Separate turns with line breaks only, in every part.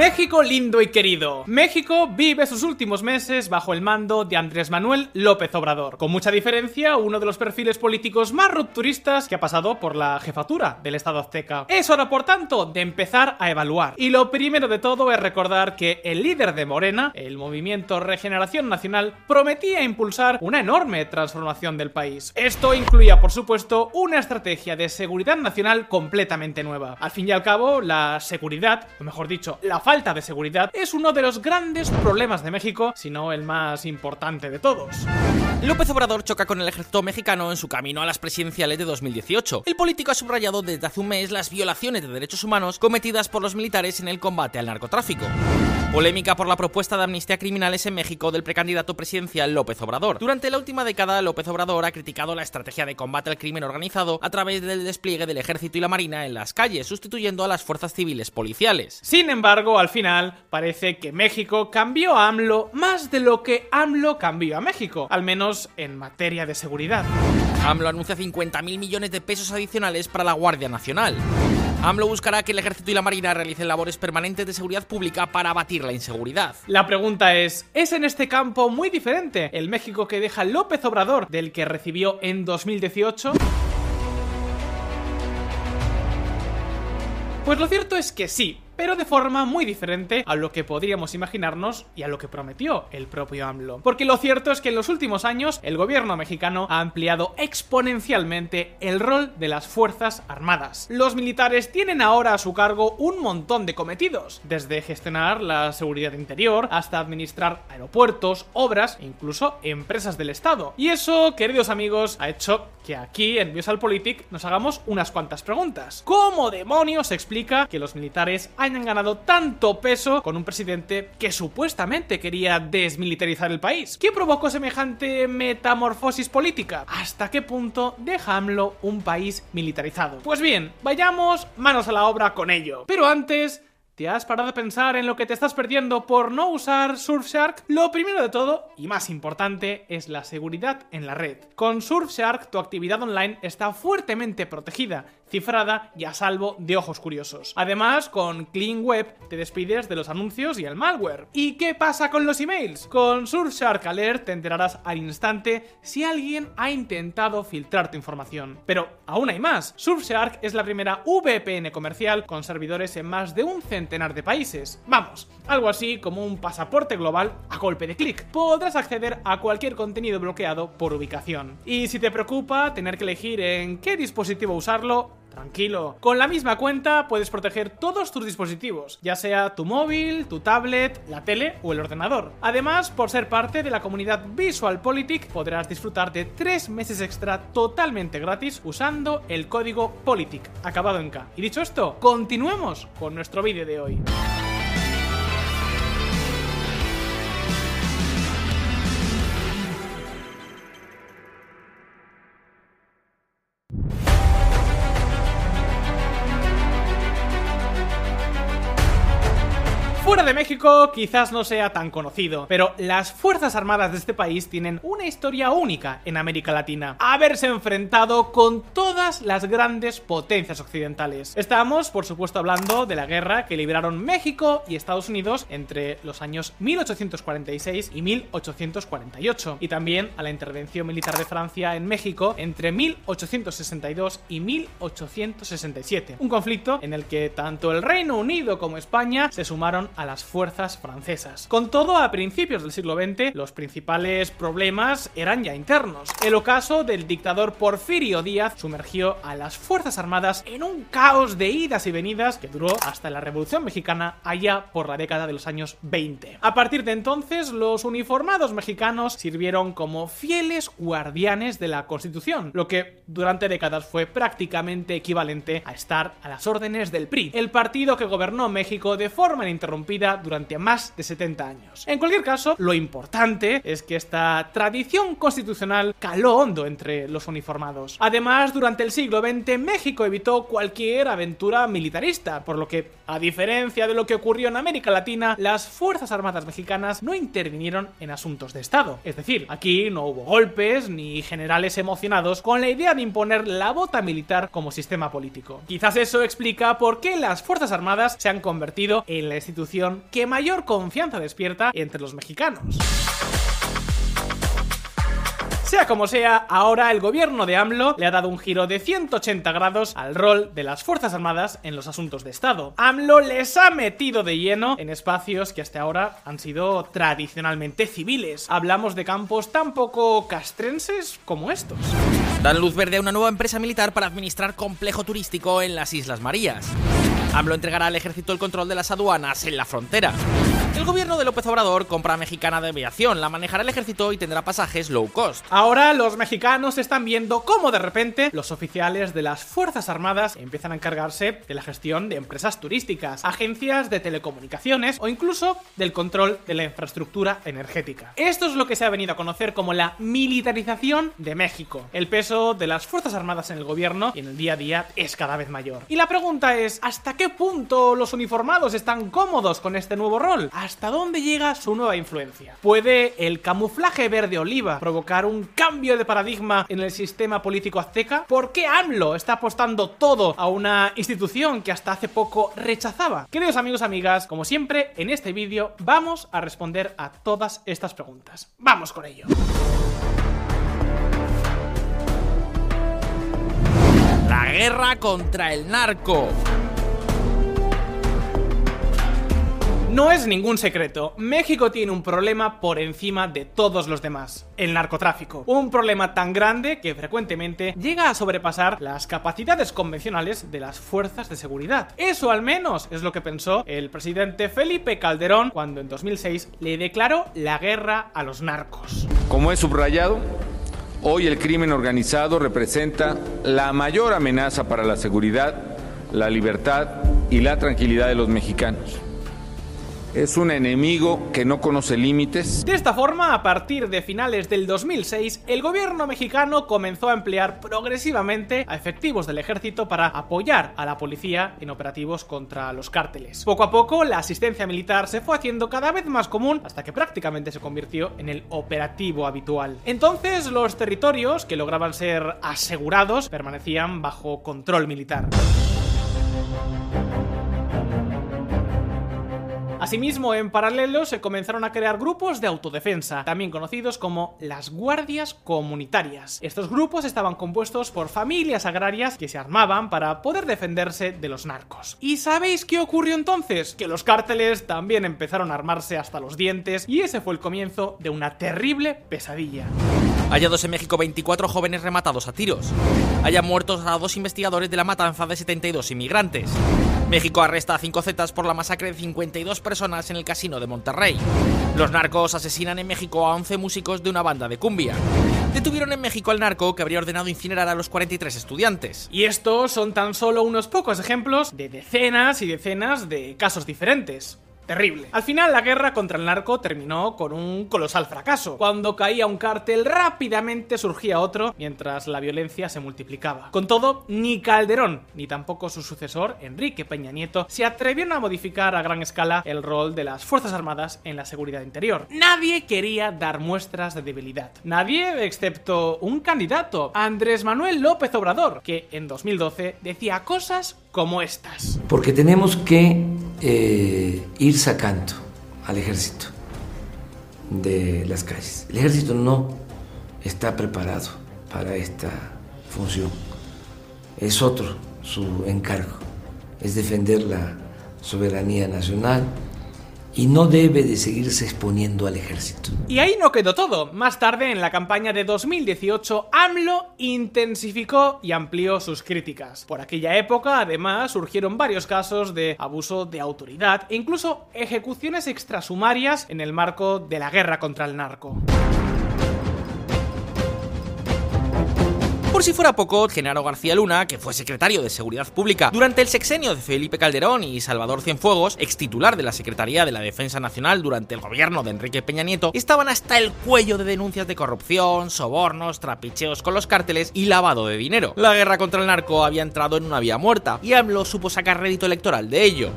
México lindo y querido. México vive sus últimos meses bajo el mando de Andrés Manuel López Obrador. Con mucha diferencia, uno de los perfiles políticos más rupturistas que ha pasado por la jefatura del Estado azteca. Es hora, por tanto, de empezar a evaluar. Y lo primero de todo es recordar que el líder de Morena, el movimiento Regeneración Nacional, prometía impulsar una enorme transformación del país. Esto incluía, por supuesto, una estrategia de seguridad nacional completamente nueva. Al fin y al cabo, la seguridad, o mejor dicho, la falta de seguridad es uno de los grandes problemas de México, si no el más importante de todos.
López Obrador choca con el ejército mexicano en su camino a las presidenciales de 2018. El político ha subrayado desde hace un mes las violaciones de derechos humanos cometidas por los militares en el combate al narcotráfico. Polémica por la propuesta de amnistía criminales en México del precandidato presidencial López Obrador. Durante la última década, López Obrador ha criticado la estrategia de combate al crimen organizado a través del despliegue del ejército y la marina en las calles, sustituyendo a las fuerzas civiles policiales.
Sin embargo, al final, parece que México cambió a AMLO más de lo que AMLO cambió a México, al menos en materia de seguridad.
AMLO anuncia 50.000 millones de pesos adicionales para la Guardia Nacional. AMLO buscará que el ejército y la marina realicen labores permanentes de seguridad pública para abatir la inseguridad.
La pregunta es, ¿es en este campo muy diferente el México que deja López Obrador del que recibió en 2018? Pues lo cierto es que sí, pero de forma muy diferente a lo que podríamos imaginarnos y a lo que prometió el propio AMLO. Porque lo cierto es que en los últimos años el gobierno mexicano ha ampliado exponencialmente el rol de las Fuerzas Armadas. Los militares tienen ahora a su cargo un montón de cometidos, desde gestionar la seguridad interior hasta administrar aeropuertos, obras e incluso empresas del Estado. Y eso, queridos amigos, ha hecho que aquí en Politic nos hagamos unas cuantas preguntas. ¿Cómo demonios se explica que los militares hayan ganado tanto peso con un presidente que supuestamente quería desmilitarizar el país. ¿Qué provocó semejante metamorfosis política? ¿Hasta qué punto deja AMLO un país militarizado? Pues bien, vayamos manos a la obra con ello. Pero antes... ¿Te has parado a pensar en lo que te estás perdiendo por no usar Surfshark? Lo primero de todo, y más importante, es la seguridad en la red. Con Surfshark tu actividad online está fuertemente protegida cifrada y a salvo de ojos curiosos. Además, con Clean Web te despides de los anuncios y el malware. ¿Y qué pasa con los emails? Con Surfshark Alert te enterarás al instante si alguien ha intentado filtrar tu información. Pero aún hay más. Surfshark es la primera VPN comercial con servidores en más de un centenar de países. Vamos, algo así como un pasaporte global a golpe de clic. Podrás acceder a cualquier contenido bloqueado por ubicación. Y si te preocupa tener que elegir en qué dispositivo usarlo, Tranquilo. Con la misma cuenta puedes proteger todos tus dispositivos, ya sea tu móvil, tu tablet, la tele o el ordenador. Además, por ser parte de la comunidad Visual Politic, podrás disfrutar de 3 meses extra totalmente gratis usando el código Politic, acabado en K. Y dicho esto, continuemos con nuestro vídeo de hoy. México quizás no sea tan conocido, pero las Fuerzas Armadas de este país tienen una historia única en América Latina. Haberse enfrentado con todas las grandes potencias occidentales. Estamos, por supuesto, hablando de la guerra que libraron México y Estados Unidos entre los años 1846 y 1848, y también a la intervención militar de Francia en México entre 1862 y 1867. Un conflicto en el que tanto el Reino Unido como España se sumaron a las fuerzas francesas. Con todo, a principios del siglo XX, los principales problemas eran ya internos. El ocaso del dictador Porfirio Díaz sumergió a las fuerzas armadas en un caos de idas y venidas que duró hasta la Revolución Mexicana allá por la década de los años 20. A partir de entonces, los uniformados mexicanos sirvieron como fieles guardianes de la Constitución, lo que durante décadas fue prácticamente equivalente a estar a las órdenes del PRI, el partido que gobernó México de forma ininterrumpida durante más de 70 años. En cualquier caso, lo importante es que esta tradición constitucional caló hondo entre los uniformados. Además, durante el siglo XX, México evitó cualquier aventura militarista, por lo que, a diferencia de lo que ocurrió en América Latina, las Fuerzas Armadas mexicanas no intervinieron en asuntos de Estado. Es decir, aquí no hubo golpes ni generales emocionados con la idea de imponer la bota militar como sistema político. Quizás eso explica por qué las Fuerzas Armadas se han convertido en la institución que mayor confianza despierta entre los mexicanos. Sea como sea, ahora el gobierno de AMLO le ha dado un giro de 180 grados al rol de las Fuerzas Armadas en los asuntos de Estado. AMLO les ha metido de lleno en espacios que hasta ahora han sido tradicionalmente civiles. Hablamos de campos tan poco castrenses como estos.
Dan luz verde a una nueva empresa militar para administrar complejo turístico en las Islas Marías. AMLO entregará al ejército el control de las aduanas en la frontera. El gobierno de López Obrador compra Mexicana de Aviación, la manejará el ejército y tendrá pasajes low cost.
Ahora los mexicanos están viendo cómo de repente los oficiales de las Fuerzas Armadas empiezan a encargarse de la gestión de empresas turísticas, agencias de telecomunicaciones o incluso del control de la infraestructura energética. Esto es lo que se ha venido a conocer como la militarización de México. El peso de las Fuerzas Armadas en el gobierno y en el día a día es cada vez mayor. Y la pregunta es, ¿hasta qué punto los uniformados están cómodos con este nuevo rol? ¿Hasta dónde llega su nueva influencia? ¿Puede el camuflaje verde oliva provocar un cambio de paradigma en el sistema político azteca? ¿Por qué AMLO está apostando todo a una institución que hasta hace poco rechazaba? Queridos amigos, amigas, como siempre, en este vídeo vamos a responder a todas estas preguntas. ¡Vamos con ello!
La guerra contra el narco.
No es ningún secreto, México tiene un problema por encima de todos los demás, el narcotráfico. Un problema tan grande que frecuentemente llega a sobrepasar las capacidades convencionales de las fuerzas de seguridad. Eso al menos es lo que pensó el presidente Felipe Calderón cuando en 2006 le declaró la guerra a los narcos.
Como he subrayado, hoy el crimen organizado representa la mayor amenaza para la seguridad, la libertad y la tranquilidad de los mexicanos. Es un enemigo que no conoce límites.
De esta forma, a partir de finales del 2006, el gobierno mexicano comenzó a emplear progresivamente a efectivos del ejército para apoyar a la policía en operativos contra los cárteles. Poco a poco, la asistencia militar se fue haciendo cada vez más común hasta que prácticamente se convirtió en el operativo habitual. Entonces, los territorios que lograban ser asegurados permanecían bajo control militar. Asimismo, en paralelo se comenzaron a crear grupos de autodefensa, también conocidos como las guardias comunitarias. Estos grupos estaban compuestos por familias agrarias que se armaban para poder defenderse de los narcos. ¿Y sabéis qué ocurrió entonces? Que los cárteles también empezaron a armarse hasta los dientes y ese fue el comienzo de una terrible pesadilla.
Hallados en México 24 jóvenes rematados a tiros. Haya muertos a dos investigadores de la matanza de 72 inmigrantes. México arresta a 5 Zetas por la masacre de 52 personas en el casino de Monterrey. Los narcos asesinan en México a 11 músicos de una banda de cumbia. Detuvieron en México al narco que habría ordenado incinerar a los 43 estudiantes.
Y estos son tan solo unos pocos ejemplos de decenas y decenas de casos diferentes terrible. Al final la guerra contra el narco terminó con un colosal fracaso. Cuando caía un cártel rápidamente surgía otro mientras la violencia se multiplicaba. Con todo, ni Calderón ni tampoco su sucesor, Enrique Peña Nieto, se atrevieron a modificar a gran escala el rol de las Fuerzas Armadas en la seguridad interior. Nadie quería dar muestras de debilidad. Nadie excepto un candidato, Andrés Manuel López Obrador, que en 2012 decía cosas como estas.
Porque tenemos que eh, ir sacando al ejército de las calles. El ejército no está preparado para esta función. Es otro su encargo, es defender la soberanía nacional y no debe de seguirse exponiendo al ejército.
Y ahí no quedó todo. Más tarde, en la campaña de 2018, AMLO intensificó y amplió sus críticas. Por aquella época, además, surgieron varios casos de abuso de autoridad e incluso ejecuciones extrasumarias en el marco de la guerra contra el narco.
Por si fuera poco, Genaro García Luna, que fue secretario de Seguridad Pública durante el sexenio de Felipe Calderón y Salvador Cienfuegos, ex titular de la Secretaría de la Defensa Nacional durante el gobierno de Enrique Peña Nieto, estaban hasta el cuello de denuncias de corrupción, sobornos, trapicheos con los cárteles y lavado de dinero. La guerra contra el narco había entrado en una vía muerta y AMLO supo sacar rédito electoral de ello.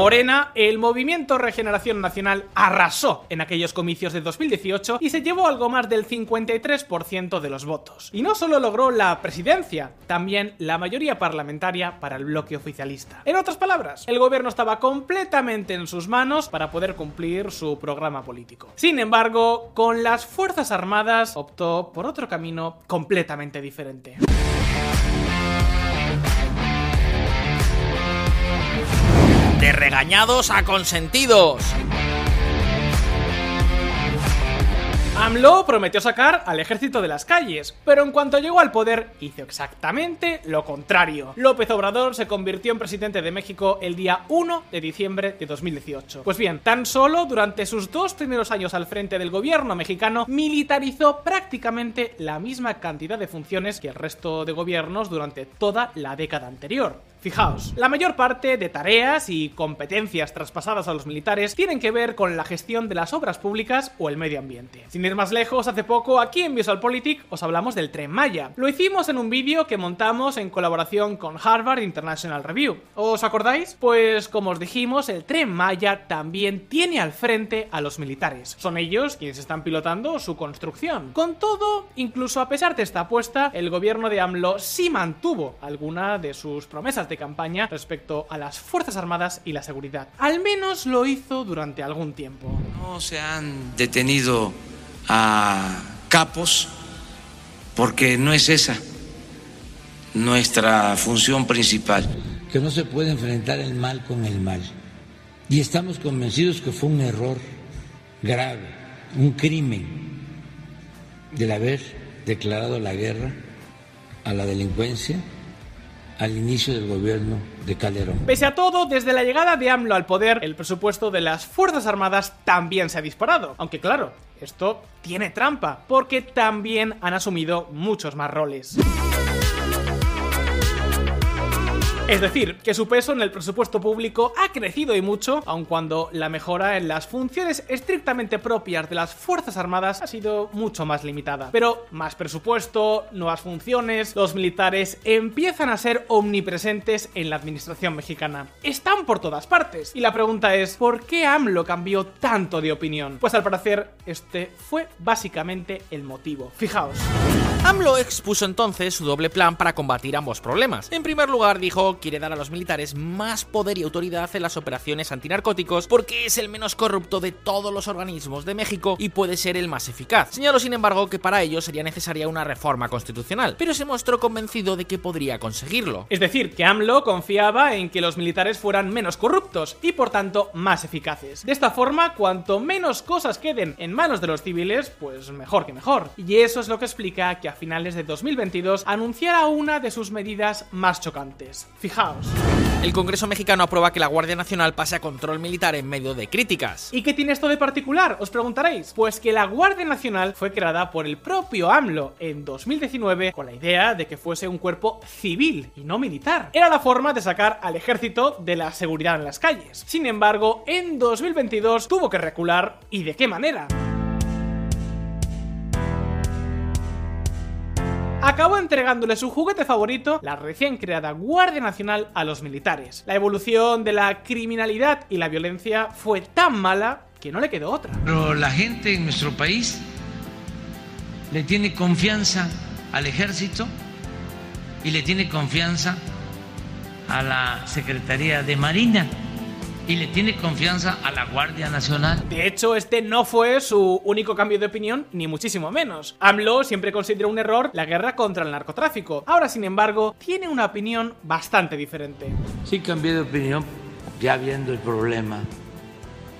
Morena, el movimiento Regeneración Nacional arrasó en aquellos comicios de 2018 y se llevó algo más del 53% de los votos. Y no solo logró la presidencia, también la mayoría parlamentaria para el bloque oficialista. En otras palabras, el gobierno estaba completamente en sus manos para poder cumplir su programa político. Sin embargo, con las Fuerzas Armadas optó por otro camino completamente diferente.
Regañados a consentidos.
AMLO prometió sacar al ejército de las calles, pero en cuanto llegó al poder hizo exactamente lo contrario. López Obrador se convirtió en presidente de México el día 1 de diciembre de 2018. Pues bien, tan solo durante sus dos primeros años al frente del gobierno mexicano militarizó prácticamente la misma cantidad de funciones que el resto de gobiernos durante toda la década anterior. Fijaos, la mayor parte de tareas y competencias traspasadas a los militares tienen que ver con la gestión de las obras públicas o el medio ambiente. Sin ir más lejos, hace poco aquí en VisualPolitik os hablamos del Tren Maya. Lo hicimos en un vídeo que montamos en colaboración con Harvard International Review. ¿Os acordáis? Pues como os dijimos, el Tren Maya también tiene al frente a los militares. Son ellos quienes están pilotando su construcción. Con todo, incluso a pesar de esta apuesta, el gobierno de AMLO sí mantuvo alguna de sus promesas de campaña respecto a las Fuerzas Armadas y la seguridad. Al menos lo hizo durante algún tiempo.
No se han detenido a capos porque no es esa nuestra función principal.
Que no se puede enfrentar el mal con el mal. Y estamos convencidos que fue un error grave, un crimen, del haber declarado la guerra a la delincuencia al inicio del gobierno de Calderón.
Pese a todo, desde la llegada de AMLO al poder, el presupuesto de las Fuerzas Armadas también se ha disparado. Aunque claro, esto tiene trampa, porque también han asumido muchos más roles. Es decir, que su peso en el presupuesto público ha crecido y mucho, aun cuando la mejora en las funciones estrictamente propias de las Fuerzas Armadas ha sido mucho más limitada. Pero más presupuesto, nuevas funciones, los militares empiezan a ser omnipresentes en la administración mexicana. Están por todas partes. Y la pregunta es, ¿por qué AMLO cambió tanto de opinión? Pues al parecer, este fue básicamente el motivo. Fijaos.
AMLO expuso entonces su doble plan para combatir ambos problemas. En primer lugar, dijo quiere dar a los militares más poder y autoridad en las operaciones antinarcóticos porque es el menos corrupto de todos los organismos de México y puede ser el más eficaz. Señaló, sin embargo, que para ello sería necesaria una reforma constitucional, pero se mostró convencido de que podría conseguirlo.
Es decir, que AMLO confiaba en que los militares fueran menos corruptos y por tanto más eficaces. De esta forma, cuanto menos cosas queden en manos de los civiles, pues mejor que mejor. Y eso es lo que explica que a finales de 2022 anunciara una de sus medidas más chocantes. Fijaos.
El Congreso mexicano aprueba que la Guardia Nacional pase a control militar en medio de críticas.
¿Y qué tiene esto de particular? Os preguntaréis. Pues que la Guardia Nacional fue creada por el propio AMLO en 2019 con la idea de que fuese un cuerpo civil y no militar. Era la forma de sacar al ejército de la seguridad en las calles. Sin embargo, en 2022 tuvo que recular y de qué manera. Acabó entregándole su juguete favorito, la recién creada Guardia Nacional, a los militares. La evolución de la criminalidad y la violencia fue tan mala que no le quedó otra.
Pero la gente en nuestro país le tiene confianza al ejército y le tiene confianza a la Secretaría de Marina y le tiene confianza a la Guardia Nacional.
De hecho, este no fue su único cambio de opinión, ni muchísimo menos. AMLO siempre consideró un error la guerra contra el narcotráfico. Ahora, sin embargo, tiene una opinión bastante diferente.
Sí cambié de opinión ya viendo el problema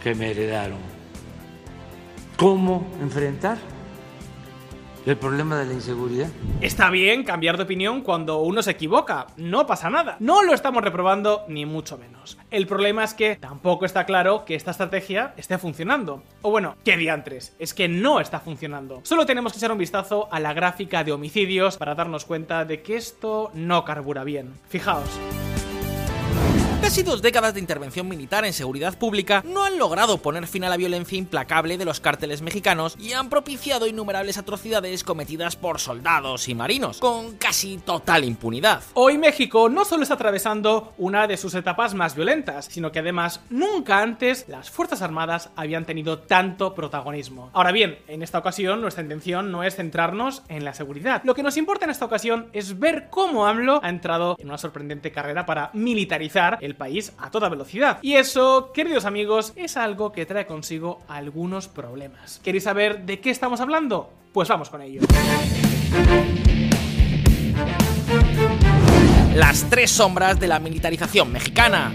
que me heredaron. ¿Cómo enfrentar el problema de la inseguridad.
Está bien cambiar de opinión cuando uno se equivoca, no pasa nada. No lo estamos reprobando ni mucho menos. El problema es que tampoco está claro que esta estrategia esté funcionando. O bueno, qué diantres, es que no está funcionando. Solo tenemos que echar un vistazo a la gráfica de homicidios para darnos cuenta de que esto no carbura bien. Fijaos.
Casi dos décadas de intervención militar en seguridad pública no han logrado poner fin a la violencia implacable de los cárteles mexicanos y han propiciado innumerables atrocidades cometidas por soldados y marinos, con casi total impunidad.
Hoy México no solo está atravesando una de sus etapas más violentas, sino que además nunca antes las Fuerzas Armadas habían tenido tanto protagonismo. Ahora bien, en esta ocasión nuestra intención no es centrarnos en la seguridad. Lo que nos importa en esta ocasión es ver cómo AMLO ha entrado en una sorprendente carrera para militarizar el país a toda velocidad. Y eso, queridos amigos, es algo que trae consigo algunos problemas. ¿Queréis saber de qué estamos hablando? Pues vamos con ello.
Las tres sombras de la militarización mexicana.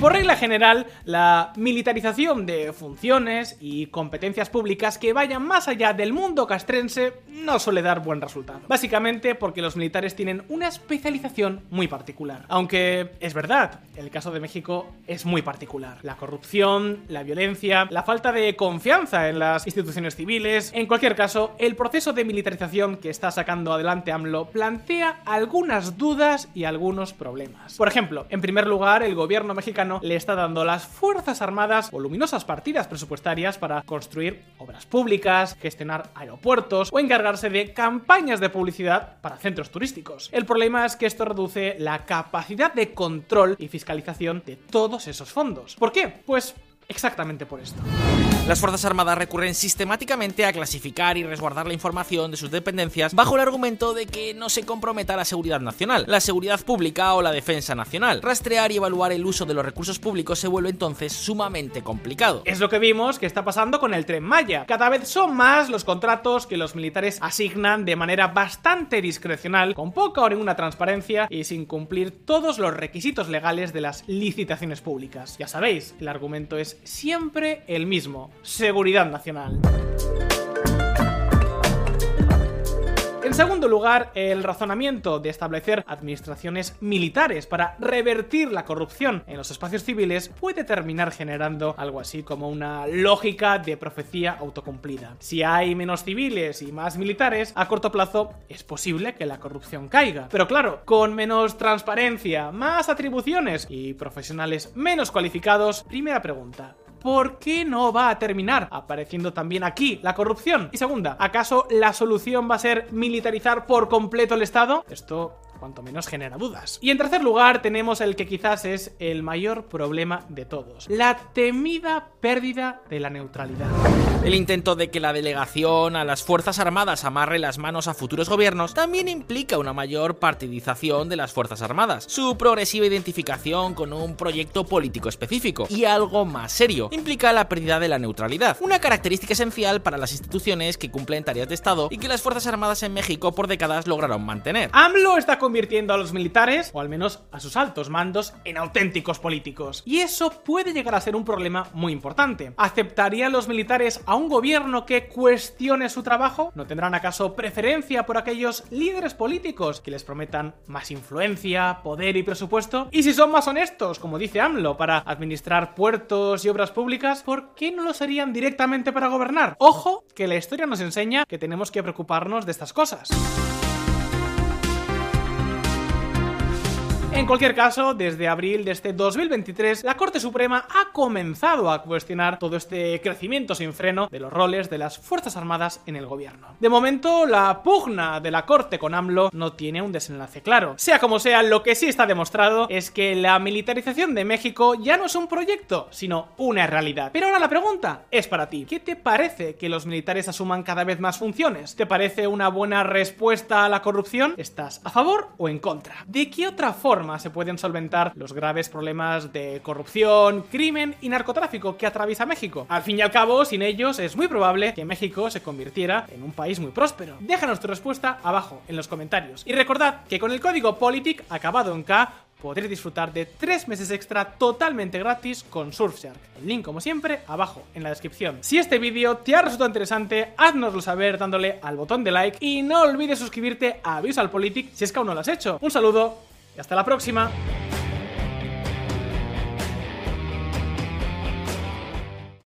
Por regla general, la militarización de funciones y competencias públicas que vayan más allá del mundo castrense no suele dar buen resultado. Básicamente porque los militares tienen una especialización muy particular. Aunque es verdad, el caso de México es muy particular. La corrupción, la violencia, la falta de confianza en las instituciones civiles. En cualquier caso, el proceso de militarización que está sacando adelante AMLO plantea algunas dudas y algunos problemas. Por ejemplo, en primer lugar, el gobierno mexicano le está dando las Fuerzas Armadas voluminosas partidas presupuestarias para construir obras públicas, gestionar aeropuertos o encargarse de campañas de publicidad para centros turísticos. El problema es que esto reduce la capacidad de control y fiscalización de todos esos fondos. ¿Por qué? Pues exactamente por esto.
Las Fuerzas Armadas recurren sistemáticamente a clasificar y resguardar la información de sus dependencias bajo el argumento de que no se comprometa la seguridad nacional, la seguridad pública o la defensa nacional. Rastrear y evaluar el uso de los recursos públicos se vuelve entonces sumamente complicado.
Es lo que vimos que está pasando con el tren Maya. Cada vez son más los contratos que los militares asignan de manera bastante discrecional, con poca o ninguna transparencia y sin cumplir todos los requisitos legales de las licitaciones públicas. Ya sabéis, el argumento es siempre el mismo seguridad nacional. En segundo lugar, el razonamiento de establecer administraciones militares para revertir la corrupción en los espacios civiles puede terminar generando algo así como una lógica de profecía autocumplida. Si hay menos civiles y más militares, a corto plazo es posible que la corrupción caiga. Pero claro, con menos transparencia, más atribuciones y profesionales menos cualificados, primera pregunta, ¿por qué no va a terminar apareciendo también aquí la corrupción? Y segunda, ¿acaso la solución va a ser militarizar por completo el Estado? Esto cuanto menos genera dudas. Y en tercer lugar tenemos el que quizás es el mayor problema de todos, la temida pérdida de la neutralidad.
El intento de que la delegación a las Fuerzas Armadas amarre las manos a futuros gobiernos también implica una mayor partidización de las Fuerzas Armadas, su progresiva identificación con un proyecto político específico y algo más serio, implica la pérdida de la neutralidad, una característica esencial para las instituciones que cumplen tareas de Estado y que las Fuerzas Armadas en México por décadas lograron mantener.
AMLO está convirtiendo a los militares, o al menos a sus altos mandos, en auténticos políticos. Y eso puede llegar a ser un problema muy importante. ¿Aceptarían los militares a un gobierno que cuestione su trabajo? ¿No tendrán acaso preferencia por aquellos líderes políticos que les prometan más influencia, poder y presupuesto? Y si son más honestos, como dice AMLO, para administrar puertos y obras públicas, ¿por qué no lo serían directamente para gobernar? Ojo, que la historia nos enseña que tenemos que preocuparnos de estas cosas. En cualquier caso, desde abril de este 2023, la Corte Suprema ha comenzado a cuestionar todo este crecimiento sin freno de los roles de las Fuerzas Armadas en el gobierno. De momento, la pugna de la Corte con AMLO no tiene un desenlace claro. Sea como sea, lo que sí está demostrado es que la militarización de México ya no es un proyecto, sino una realidad. Pero ahora la pregunta es para ti. ¿Qué te parece que los militares asuman cada vez más funciones? ¿Te parece una buena respuesta a la corrupción? ¿Estás a favor o en contra? ¿De qué otra forma se pueden solventar los graves problemas de corrupción, crimen y narcotráfico que atraviesa México. Al fin y al cabo, sin ellos es muy probable que México se convirtiera en un país muy próspero. Déjanos tu respuesta abajo en los comentarios. Y recordad que con el código POLITIC acabado en K podréis disfrutar de 3 meses extra totalmente gratis con Surfshark. El link, como siempre, abajo en la descripción. Si este vídeo te ha resultado interesante, haznoslo saber dándole al botón de like y no olvides suscribirte a Visual Politic si es que aún no lo has hecho. Un saludo hasta la próxima.